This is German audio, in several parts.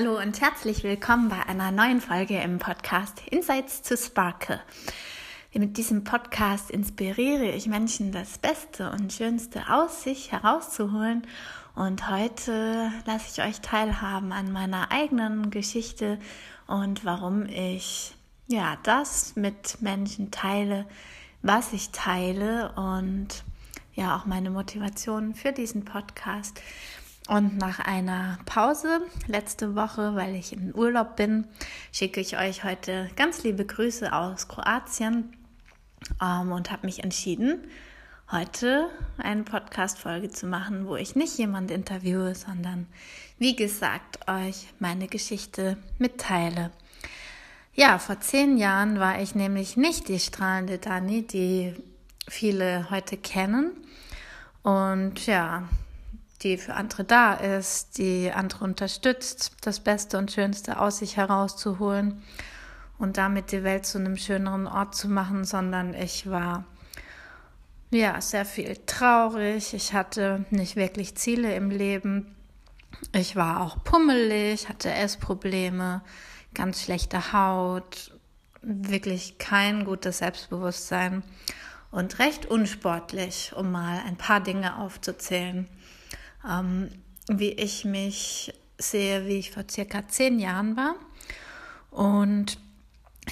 Hallo und herzlich willkommen bei einer neuen Folge im Podcast Insights to Sparkle. Mit diesem Podcast inspiriere ich Menschen, das Beste und Schönste aus sich herauszuholen. Und heute lasse ich euch teilhaben an meiner eigenen Geschichte und warum ich ja das mit Menschen teile, was ich teile und ja auch meine Motivation für diesen Podcast. Und nach einer Pause letzte Woche, weil ich im Urlaub bin, schicke ich euch heute ganz liebe Grüße aus Kroatien ähm, und habe mich entschieden, heute eine Podcast-Folge zu machen, wo ich nicht jemand interviewe, sondern wie gesagt euch meine Geschichte mitteile. Ja, vor zehn Jahren war ich nämlich nicht die strahlende Dani, die viele heute kennen. Und ja, die für andere da ist, die andere unterstützt, das Beste und Schönste aus sich herauszuholen und damit die Welt zu einem schöneren Ort zu machen, sondern ich war ja sehr viel traurig, ich hatte nicht wirklich Ziele im Leben, ich war auch pummelig, hatte Essprobleme, ganz schlechte Haut, wirklich kein gutes Selbstbewusstsein und recht unsportlich, um mal ein paar Dinge aufzuzählen ähm, wie ich mich sehe, wie ich vor circa zehn Jahren war. Und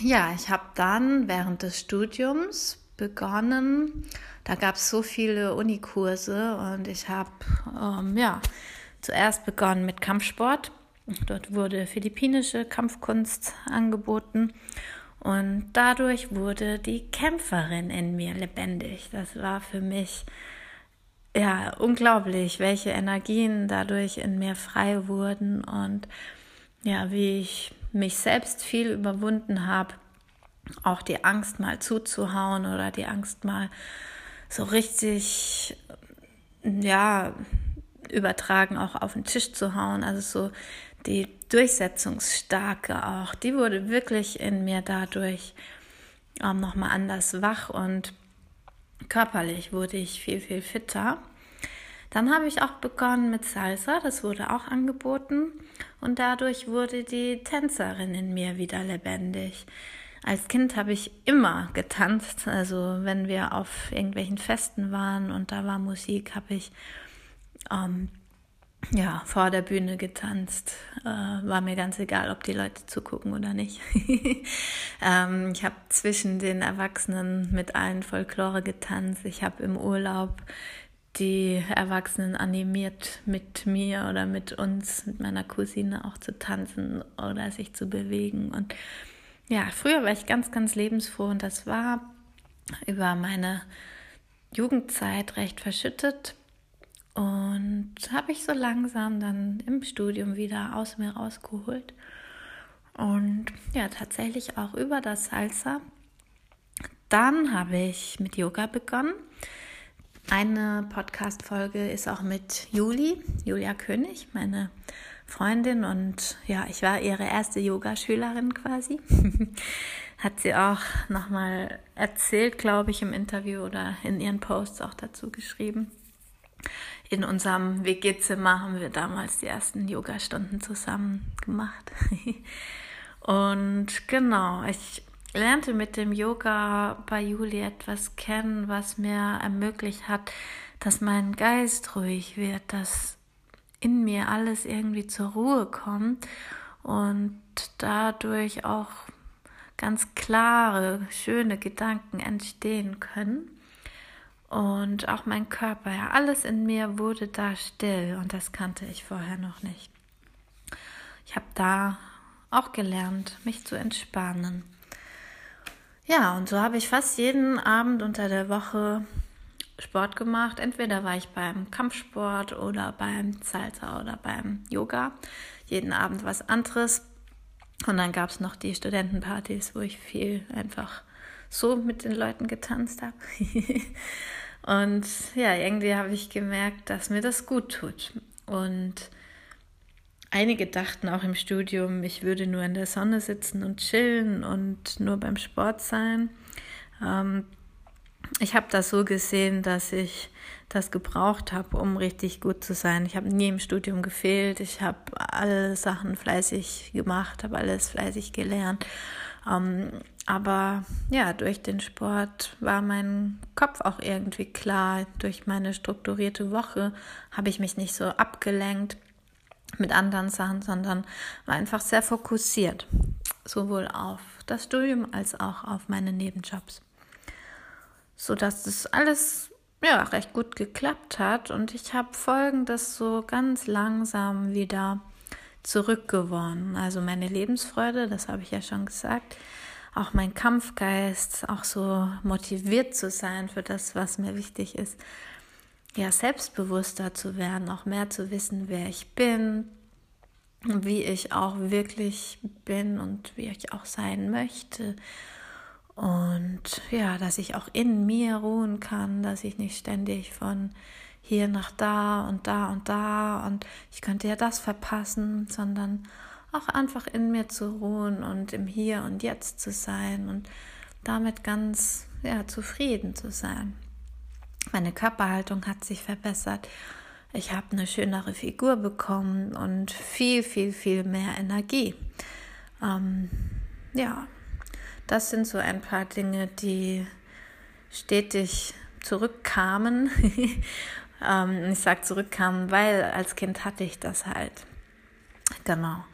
ja, ich habe dann während des Studiums begonnen. Da gab es so viele Unikurse und ich habe ähm, ja zuerst begonnen mit Kampfsport. Dort wurde philippinische Kampfkunst angeboten und dadurch wurde die Kämpferin in mir lebendig. Das war für mich ja, unglaublich, welche Energien dadurch in mir frei wurden und ja, wie ich mich selbst viel überwunden habe, auch die Angst mal zuzuhauen oder die Angst mal so richtig, ja, übertragen auch auf den Tisch zu hauen. Also so die Durchsetzungsstarke auch, die wurde wirklich in mir dadurch ähm, nochmal anders wach und Körperlich wurde ich viel, viel fitter. Dann habe ich auch begonnen mit Salsa, das wurde auch angeboten und dadurch wurde die Tänzerin in mir wieder lebendig. Als Kind habe ich immer getanzt, also wenn wir auf irgendwelchen Festen waren und da war Musik, habe ich ähm, ja, vor der Bühne getanzt. Äh, war mir ganz egal, ob die Leute zugucken oder nicht. ähm, ich habe zwischen den Erwachsenen mit allen Folklore getanzt. Ich habe im Urlaub die Erwachsenen animiert, mit mir oder mit uns, mit meiner Cousine auch zu tanzen oder sich zu bewegen. Und ja, früher war ich ganz, ganz lebensfroh und das war über meine Jugendzeit recht verschüttet und habe ich so langsam dann im Studium wieder aus mir rausgeholt. Und ja, tatsächlich auch über das Salsa. Dann habe ich mit Yoga begonnen. Eine Podcast-Folge ist auch mit Juli, Julia König, meine Freundin. Und ja, ich war ihre erste Yogaschülerin quasi. Hat sie auch nochmal erzählt, glaube ich, im Interview oder in ihren Posts auch dazu geschrieben in unserem WG-Zimmer haben wir damals die ersten Yoga-Stunden zusammen gemacht. Und genau, ich lernte mit dem Yoga bei Juli etwas kennen, was mir ermöglicht hat, dass mein Geist ruhig wird, dass in mir alles irgendwie zur Ruhe kommt und dadurch auch ganz klare, schöne Gedanken entstehen können. Und auch mein Körper, ja, alles in mir wurde da still und das kannte ich vorher noch nicht. Ich habe da auch gelernt, mich zu entspannen. Ja, und so habe ich fast jeden Abend unter der Woche Sport gemacht. Entweder war ich beim Kampfsport oder beim Salsa oder beim Yoga. Jeden Abend was anderes. Und dann gab es noch die Studentenpartys, wo ich viel einfach so mit den Leuten getanzt habe. und ja, irgendwie habe ich gemerkt, dass mir das gut tut. Und einige dachten auch im Studium, ich würde nur in der Sonne sitzen und chillen und nur beim Sport sein. Ähm, ich habe das so gesehen, dass ich das gebraucht habe, um richtig gut zu sein. Ich habe nie im Studium gefehlt. Ich habe alle Sachen fleißig gemacht, habe alles fleißig gelernt. Ähm, aber ja, durch den Sport war mein Kopf auch irgendwie klar. Durch meine strukturierte Woche habe ich mich nicht so abgelenkt mit anderen Sachen, sondern war einfach sehr fokussiert. Sowohl auf das Studium als auch auf meine Nebenjobs. Sodass das alles ja, recht gut geklappt hat und ich habe folgendes so ganz langsam wieder zurückgewonnen. Also meine Lebensfreude, das habe ich ja schon gesagt, auch mein Kampfgeist, auch so motiviert zu sein für das, was mir wichtig ist. Ja, selbstbewusster zu werden, auch mehr zu wissen, wer ich bin, wie ich auch wirklich bin und wie ich auch sein möchte und ja, dass ich auch in mir ruhen kann, dass ich nicht ständig von hier nach da und da und da und ich könnte ja das verpassen, sondern auch einfach in mir zu ruhen und im Hier und Jetzt zu sein und damit ganz ja, zufrieden zu sein. Meine Körperhaltung hat sich verbessert. Ich habe eine schönere Figur bekommen und viel, viel, viel mehr Energie. Ähm, ja, das sind so ein paar Dinge, die stetig zurückkamen. ähm, ich sage zurückkamen, weil als Kind hatte ich das halt. Genau.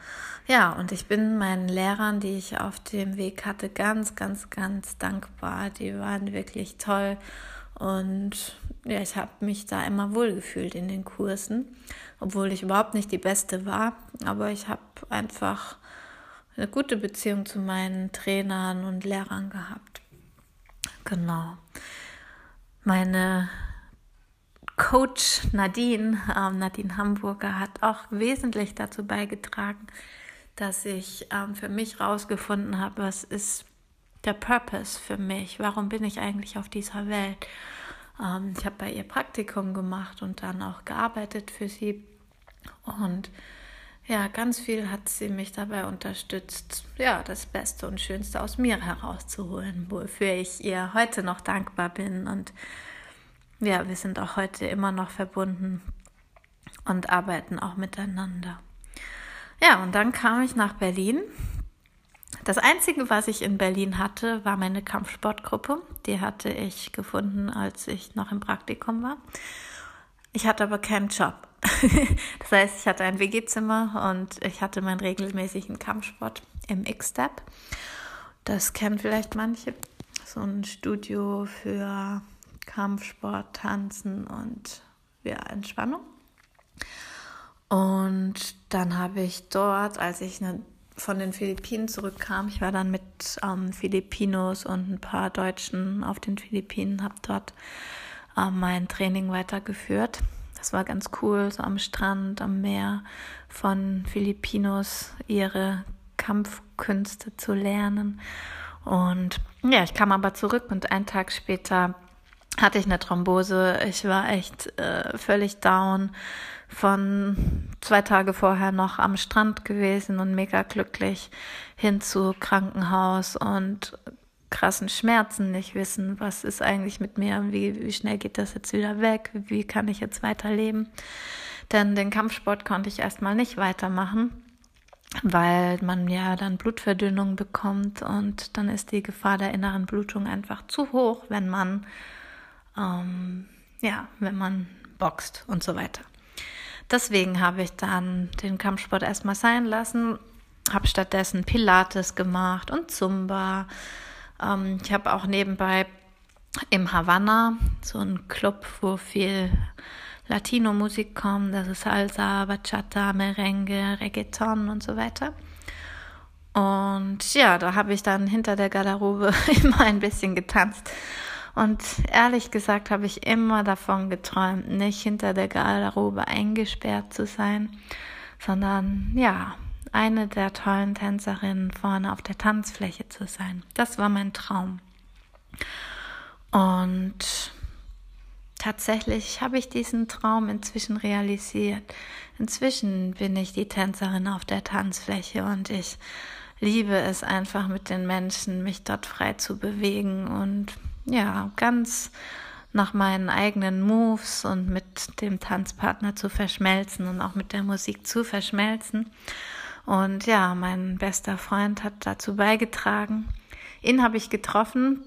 Ja, und ich bin meinen Lehrern, die ich auf dem Weg hatte, ganz, ganz, ganz dankbar. Die waren wirklich toll. Und ja, ich habe mich da immer wohlgefühlt in den Kursen, obwohl ich überhaupt nicht die Beste war. Aber ich habe einfach eine gute Beziehung zu meinen Trainern und Lehrern gehabt. Genau. Meine Coach Nadine, ähm, Nadine Hamburger, hat auch wesentlich dazu beigetragen, dass ich ähm, für mich herausgefunden habe, was ist der Purpose für mich? Warum bin ich eigentlich auf dieser Welt? Ähm, ich habe bei ihr Praktikum gemacht und dann auch gearbeitet für sie. Und ja, ganz viel hat sie mich dabei unterstützt, ja, das Beste und Schönste aus mir herauszuholen, wofür ich ihr heute noch dankbar bin. Und ja, wir sind auch heute immer noch verbunden und arbeiten auch miteinander. Ja, und dann kam ich nach Berlin. Das Einzige, was ich in Berlin hatte, war meine Kampfsportgruppe. Die hatte ich gefunden, als ich noch im Praktikum war. Ich hatte aber keinen Job. das heißt, ich hatte ein WG-Zimmer und ich hatte meinen regelmäßigen Kampfsport im X-Step. Das kennen vielleicht manche. So ein Studio für Kampfsport, Tanzen und ja, Entspannung. Und dann habe ich dort, als ich von den Philippinen zurückkam, ich war dann mit ähm, Filipinos und ein paar Deutschen auf den Philippinen, habe dort ähm, mein Training weitergeführt. Das war ganz cool, so am Strand, am Meer von Filipinos ihre Kampfkünste zu lernen. Und ja, ich kam aber zurück und einen Tag später hatte ich eine Thrombose. Ich war echt äh, völlig down. Von zwei Tage vorher noch am Strand gewesen und mega glücklich hin zu Krankenhaus und krassen Schmerzen, nicht wissen, was ist eigentlich mit mir, wie, wie schnell geht das jetzt wieder weg, wie kann ich jetzt weiterleben. Denn den Kampfsport konnte ich erstmal nicht weitermachen, weil man ja dann Blutverdünnung bekommt und dann ist die Gefahr der inneren Blutung einfach zu hoch, wenn man, ähm, ja, wenn man boxt und so weiter. Deswegen habe ich dann den Kampfsport erstmal sein lassen, habe stattdessen Pilates gemacht und Zumba ähm, ich habe auch nebenbei im Havanna so einen Club, wo viel Latino-Musik kommt. Das ist Salsa, Bachata, Merengue, Reggaeton und so weiter. Und ja, da habe ich dann hinter der Garderobe immer ein bisschen getanzt. Und ehrlich gesagt habe ich immer davon geträumt, nicht hinter der Garderobe eingesperrt zu sein, sondern ja, eine der tollen Tänzerinnen vorne auf der Tanzfläche zu sein. Das war mein Traum. Und tatsächlich habe ich diesen Traum inzwischen realisiert. Inzwischen bin ich die Tänzerin auf der Tanzfläche und ich liebe es einfach mit den Menschen, mich dort frei zu bewegen und ja, ganz nach meinen eigenen Moves und mit dem Tanzpartner zu verschmelzen und auch mit der Musik zu verschmelzen. Und ja, mein bester Freund hat dazu beigetragen. Ihn habe ich getroffen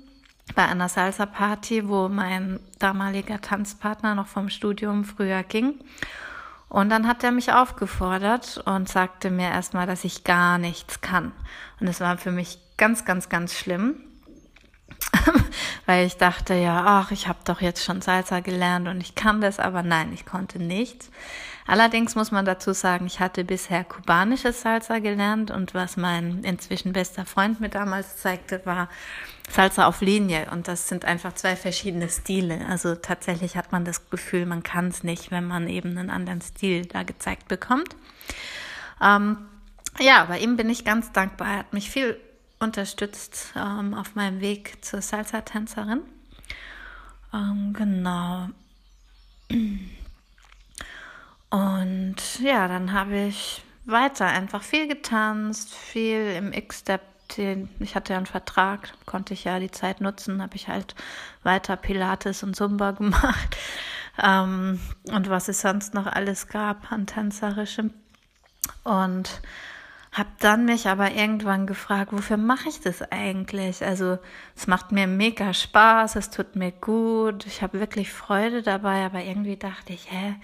bei einer Salsa-Party, wo mein damaliger Tanzpartner noch vom Studium früher ging. Und dann hat er mich aufgefordert und sagte mir erstmal, dass ich gar nichts kann. Und es war für mich ganz, ganz, ganz schlimm, weil ich dachte, ja, ach, ich habe doch jetzt schon Salsa gelernt und ich kann das, aber nein, ich konnte nichts. Allerdings muss man dazu sagen, ich hatte bisher kubanisches Salsa gelernt und was mein inzwischen bester Freund mir damals zeigte, war Salsa auf Linie und das sind einfach zwei verschiedene Stile. Also tatsächlich hat man das Gefühl, man kann es nicht, wenn man eben einen anderen Stil da gezeigt bekommt. Ähm, ja, bei ihm bin ich ganz dankbar. Er hat mich viel unterstützt ähm, auf meinem Weg zur Salsa-Tänzerin. Ähm, genau. Und ja, dann habe ich weiter einfach viel getanzt, viel im X-Step. Ich hatte ja einen Vertrag, konnte ich ja die Zeit nutzen, habe ich halt weiter Pilates und Zumba gemacht. Ähm, und was es sonst noch alles gab an tänzerischem. Und habe dann mich aber irgendwann gefragt, wofür mache ich das eigentlich? Also es macht mir mega Spaß, es tut mir gut, ich habe wirklich Freude dabei, aber irgendwie dachte ich, hä,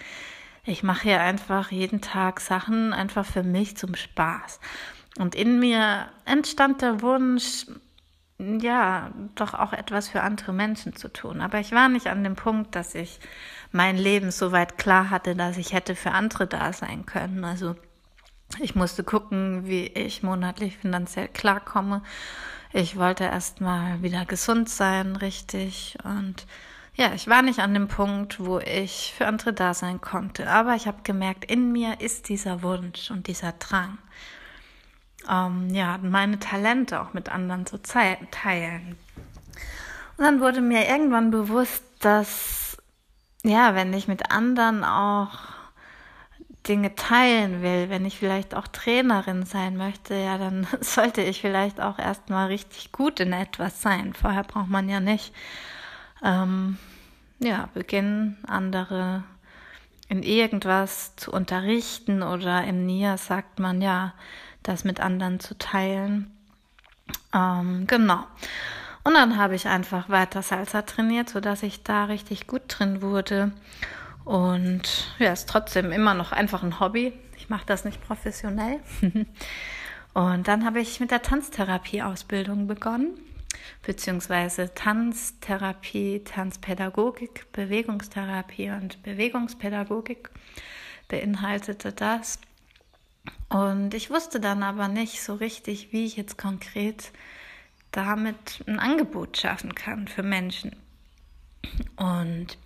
ich mache hier einfach jeden Tag Sachen einfach für mich zum Spaß. Und in mir entstand der Wunsch, ja, doch auch etwas für andere Menschen zu tun. Aber ich war nicht an dem Punkt, dass ich mein Leben so weit klar hatte, dass ich hätte für andere da sein können. Also ich musste gucken, wie ich monatlich finanziell klarkomme. Ich wollte erst mal wieder gesund sein, richtig. Und ja, ich war nicht an dem Punkt, wo ich für andere da sein konnte, aber ich habe gemerkt, in mir ist dieser Wunsch und dieser Drang, ähm, ja, meine Talente auch mit anderen zu teilen. Und dann wurde mir irgendwann bewusst, dass, ja, wenn ich mit anderen auch Dinge teilen will, wenn ich vielleicht auch Trainerin sein möchte, ja, dann sollte ich vielleicht auch erstmal richtig gut in etwas sein. Vorher braucht man ja nicht ähm, ja, beginnen, andere in irgendwas zu unterrichten oder im NIA sagt man ja, das mit anderen zu teilen. Ähm, genau. Und dann habe ich einfach weiter Salsa trainiert, sodass ich da richtig gut drin wurde. Und ja, ist trotzdem immer noch einfach ein Hobby. Ich mache das nicht professionell. Und dann habe ich mit der Tanztherapie-Ausbildung begonnen beziehungsweise Tanztherapie, Tanzpädagogik, Bewegungstherapie und Bewegungspädagogik beinhaltete das. Und ich wusste dann aber nicht so richtig, wie ich jetzt konkret damit ein Angebot schaffen kann für Menschen. Und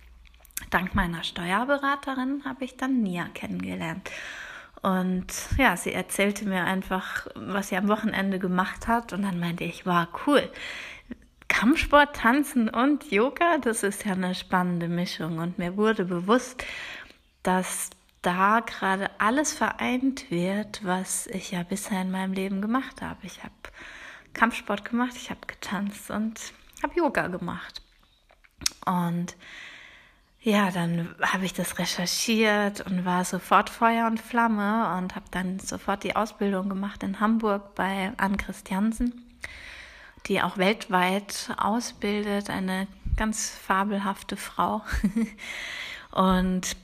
dank meiner Steuerberaterin habe ich dann Nia kennengelernt. Und ja, sie erzählte mir einfach, was sie am Wochenende gemacht hat. Und dann meinte ich, war cool. Kampfsport, Tanzen und Yoga, das ist ja eine spannende Mischung. Und mir wurde bewusst, dass da gerade alles vereint wird, was ich ja bisher in meinem Leben gemacht habe. Ich habe Kampfsport gemacht, ich habe getanzt und habe Yoga gemacht. Und ja, dann habe ich das recherchiert und war sofort Feuer und Flamme und habe dann sofort die Ausbildung gemacht in Hamburg bei Ann Christiansen, die auch weltweit ausbildet, eine ganz fabelhafte Frau. und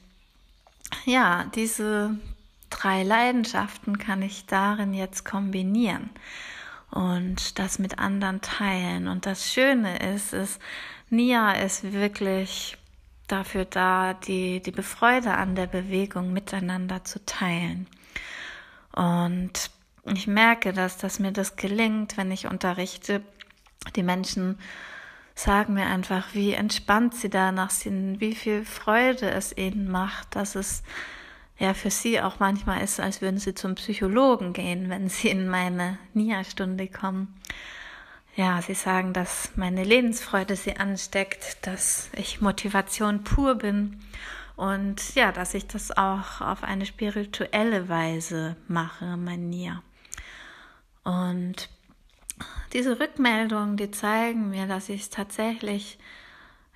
ja, diese drei Leidenschaften kann ich darin jetzt kombinieren und das mit anderen teilen. Und das Schöne ist, ist, Nia ist wirklich dafür da, die, die Befreude an der Bewegung miteinander zu teilen. Und ich merke, dass, dass mir das gelingt, wenn ich unterrichte. Die Menschen sagen mir einfach, wie entspannt sie danach sind, wie viel Freude es ihnen macht, dass es ja für sie auch manchmal ist, als würden sie zum Psychologen gehen, wenn sie in meine Nia-Stunde kommen ja, sie sagen, dass meine Lebensfreude sie ansteckt, dass ich Motivation pur bin und ja, dass ich das auch auf eine spirituelle Weise mache, Nia. Und diese Rückmeldungen, die zeigen mir, dass ich es tatsächlich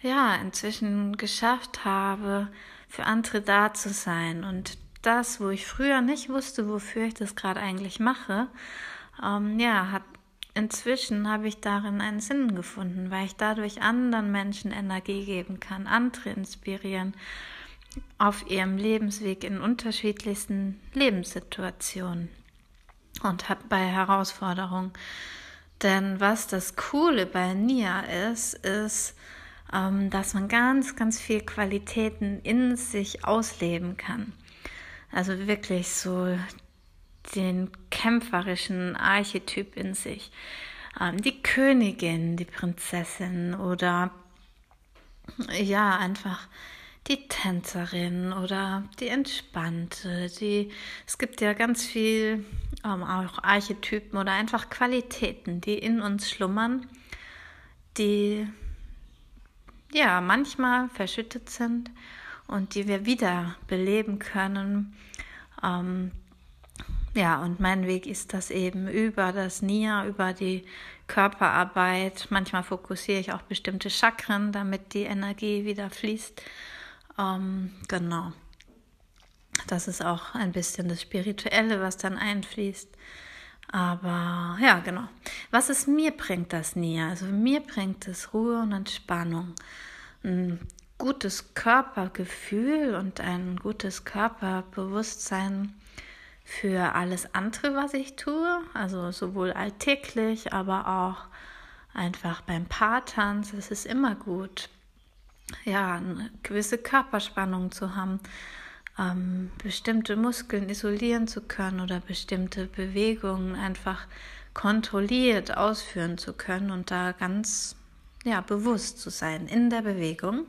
ja inzwischen geschafft habe, für andere da zu sein und das, wo ich früher nicht wusste, wofür ich das gerade eigentlich mache, ähm, ja, hat inzwischen habe ich darin einen Sinn gefunden, weil ich dadurch anderen Menschen Energie geben kann, andere inspirieren auf ihrem Lebensweg in unterschiedlichsten Lebenssituationen und bei Herausforderungen. Denn was das Coole bei Nia ist, ist, ähm, dass man ganz, ganz viel Qualitäten in sich ausleben kann. Also wirklich so den kämpferischen Archetyp in sich. Ähm, die Königin, die Prinzessin oder ja, einfach die Tänzerin oder die Entspannte. Die, es gibt ja ganz viel ähm, auch Archetypen oder einfach Qualitäten, die in uns schlummern, die ja manchmal verschüttet sind und die wir wieder beleben können. Ähm, ja, und mein Weg ist das eben über das Nia, über die Körperarbeit. Manchmal fokussiere ich auch bestimmte Chakren, damit die Energie wieder fließt. Ähm, genau. Das ist auch ein bisschen das Spirituelle, was dann einfließt. Aber ja, genau. Was es mir bringt, das Nia? Also mir bringt es Ruhe und Entspannung. Ein gutes Körpergefühl und ein gutes Körperbewusstsein für alles andere, was ich tue. Also sowohl alltäglich, aber auch einfach beim Paartanz. Es ist immer gut, ja, eine gewisse Körperspannung zu haben ähm, bestimmte Muskeln isolieren zu können oder bestimmte Bewegungen einfach kontrolliert ausführen zu können und da ganz ja, bewusst zu sein in der Bewegung.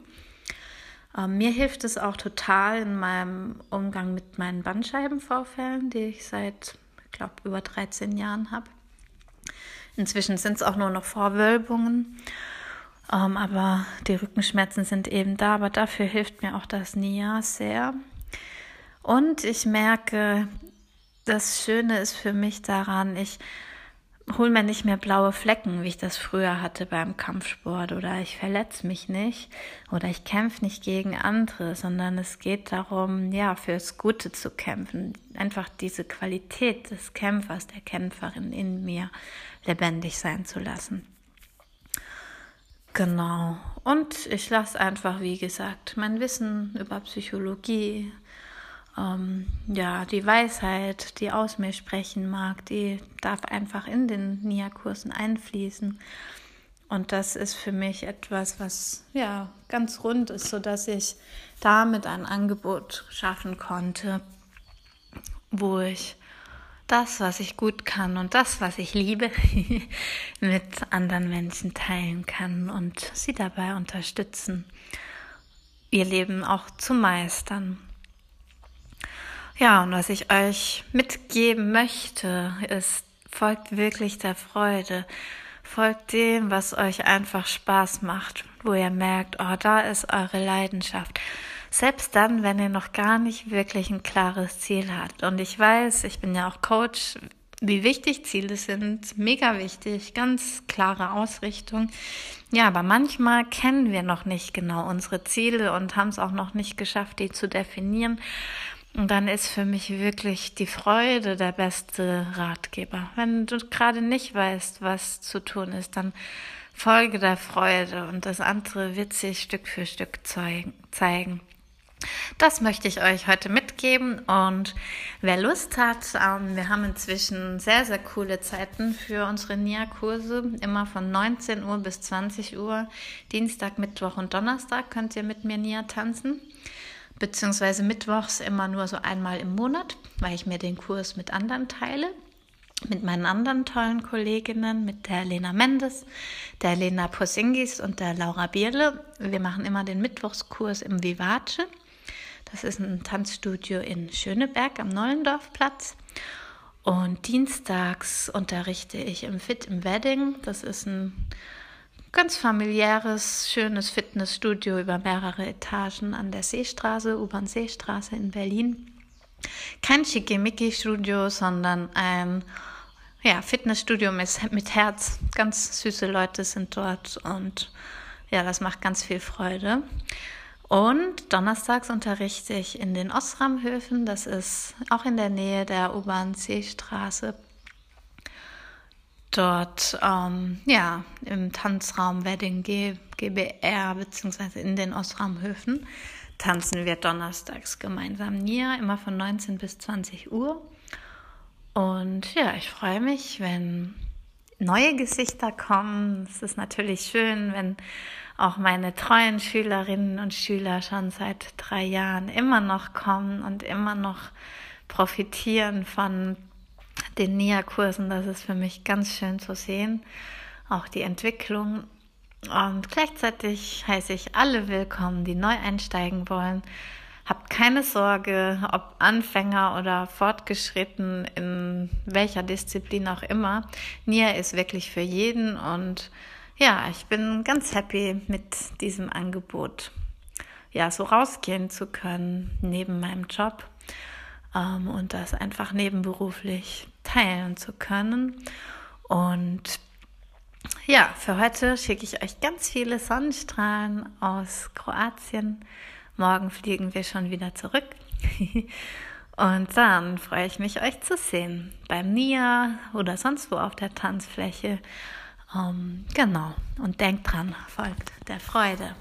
Ähm, mir hilft es auch total in meinem Umgang mit meinen Bandscheibenvorfällen, die ich seit, ich glaube, über 13 Jahren habe. Inzwischen sind es auch nur noch Vorwölbungen. Ähm, aber die Rückenschmerzen sind eben da, aber dafür hilft mir auch das Nia sehr. Und ich merke, das Schöne ist für mich daran, ich hole mir nicht mehr blaue Flecken, wie ich das früher hatte beim Kampfsport oder ich verletze mich nicht oder ich kämpfe nicht gegen andere, sondern es geht darum, ja, fürs Gute zu kämpfen, einfach diese Qualität des Kämpfers, der Kämpferin in mir lebendig sein zu lassen. Genau. Und ich lasse einfach, wie gesagt, mein Wissen über Psychologie, ähm, ja, die Weisheit, die aus mir sprechen mag, die darf einfach in den Nia-Kursen einfließen. Und das ist für mich etwas, was ja ganz rund ist, so dass ich damit ein Angebot schaffen konnte, wo ich das, was ich gut kann und das, was ich liebe, mit anderen Menschen teilen kann und sie dabei unterstützen, ihr Leben auch zu meistern. Ja, und was ich euch mitgeben möchte, ist, folgt wirklich der Freude. Folgt dem, was euch einfach Spaß macht, wo ihr merkt, oh, da ist eure Leidenschaft. Selbst dann, wenn ihr noch gar nicht wirklich ein klares Ziel habt. Und ich weiß, ich bin ja auch Coach, wie wichtig Ziele sind. Mega wichtig, ganz klare Ausrichtung. Ja, aber manchmal kennen wir noch nicht genau unsere Ziele und haben es auch noch nicht geschafft, die zu definieren. Und dann ist für mich wirklich die Freude der beste Ratgeber. Wenn du gerade nicht weißt, was zu tun ist, dann folge der Freude und das andere wird sich Stück für Stück zeigen. Das möchte ich euch heute mitgeben und wer Lust hat, ähm, wir haben inzwischen sehr, sehr coole Zeiten für unsere NIA-Kurse, immer von 19 Uhr bis 20 Uhr, Dienstag, Mittwoch und Donnerstag könnt ihr mit mir NIA tanzen beziehungsweise mittwochs immer nur so einmal im Monat, weil ich mir den Kurs mit anderen teile, mit meinen anderen tollen Kolleginnen, mit der Lena Mendes, der Lena Posingis und der Laura Bierle. Wir machen immer den Mittwochskurs im Vivace. Das ist ein Tanzstudio in Schöneberg am Neulendorfplatz. Und dienstags unterrichte ich im Fit im Wedding. Das ist ein ganz familiäres, schönes Fitnessstudio über mehrere Etagen an der Seestraße, U-Bahn-Seestraße in Berlin. Kein Schickimicki-Studio, sondern ein ja, Fitnessstudio mit Herz. Ganz süße Leute sind dort und ja, das macht ganz viel Freude. Und donnerstags unterrichte ich in den Osramhöfen. Das ist auch in der Nähe der U-Bahn-C-Straße. Dort, ähm, ja, im Tanzraum Wedding G GBR, beziehungsweise in den Osramhöfen, tanzen wir donnerstags gemeinsam Nia, immer von 19 bis 20 Uhr. Und ja, ich freue mich, wenn neue Gesichter kommen. Es ist natürlich schön, wenn auch meine treuen Schülerinnen und Schüler schon seit drei Jahren immer noch kommen und immer noch profitieren von den NIA-Kursen. Das ist für mich ganz schön zu sehen, auch die Entwicklung. Und gleichzeitig heiße ich alle willkommen, die neu einsteigen wollen, Habt keine Sorge, ob Anfänger oder fortgeschritten in welcher Disziplin auch immer. NIA ist wirklich für jeden und ja, ich bin ganz happy mit diesem Angebot. Ja, so rausgehen zu können neben meinem Job ähm, und das einfach nebenberuflich teilen zu können. Und ja, für heute schicke ich euch ganz viele Sonnenstrahlen aus Kroatien. Morgen fliegen wir schon wieder zurück. Und dann freue ich mich, euch zu sehen beim NIA oder sonst wo auf der Tanzfläche. Um, ähm, genau. Und denkt dran, folgt der Freude.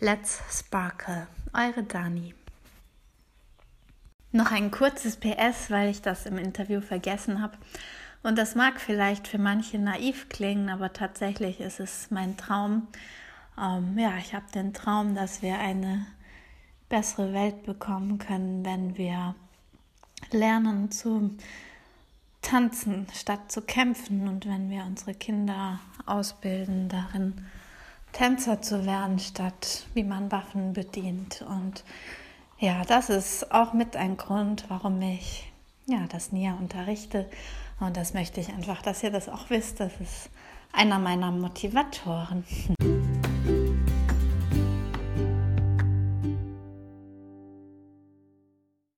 Let's Sparkle. Eure Dani. Noch ein kurzes PS, weil ich das im Interview vergessen habe. Und das mag vielleicht für manche naiv klingen, aber tatsächlich ist es mein Traum. Um, ähm, ja, ich habe den Traum, dass wir eine bessere Welt bekommen können, wenn wir lernen zu tanzen statt zu kämpfen und wenn wir unsere Kinder ausbilden, darin Tänzer zu werden, statt wie man Waffen bedient. Und ja, das ist auch mit ein Grund, warum ich ja, das NIA unterrichte. Und das möchte ich einfach, dass ihr das auch wisst. Das ist einer meiner Motivatoren.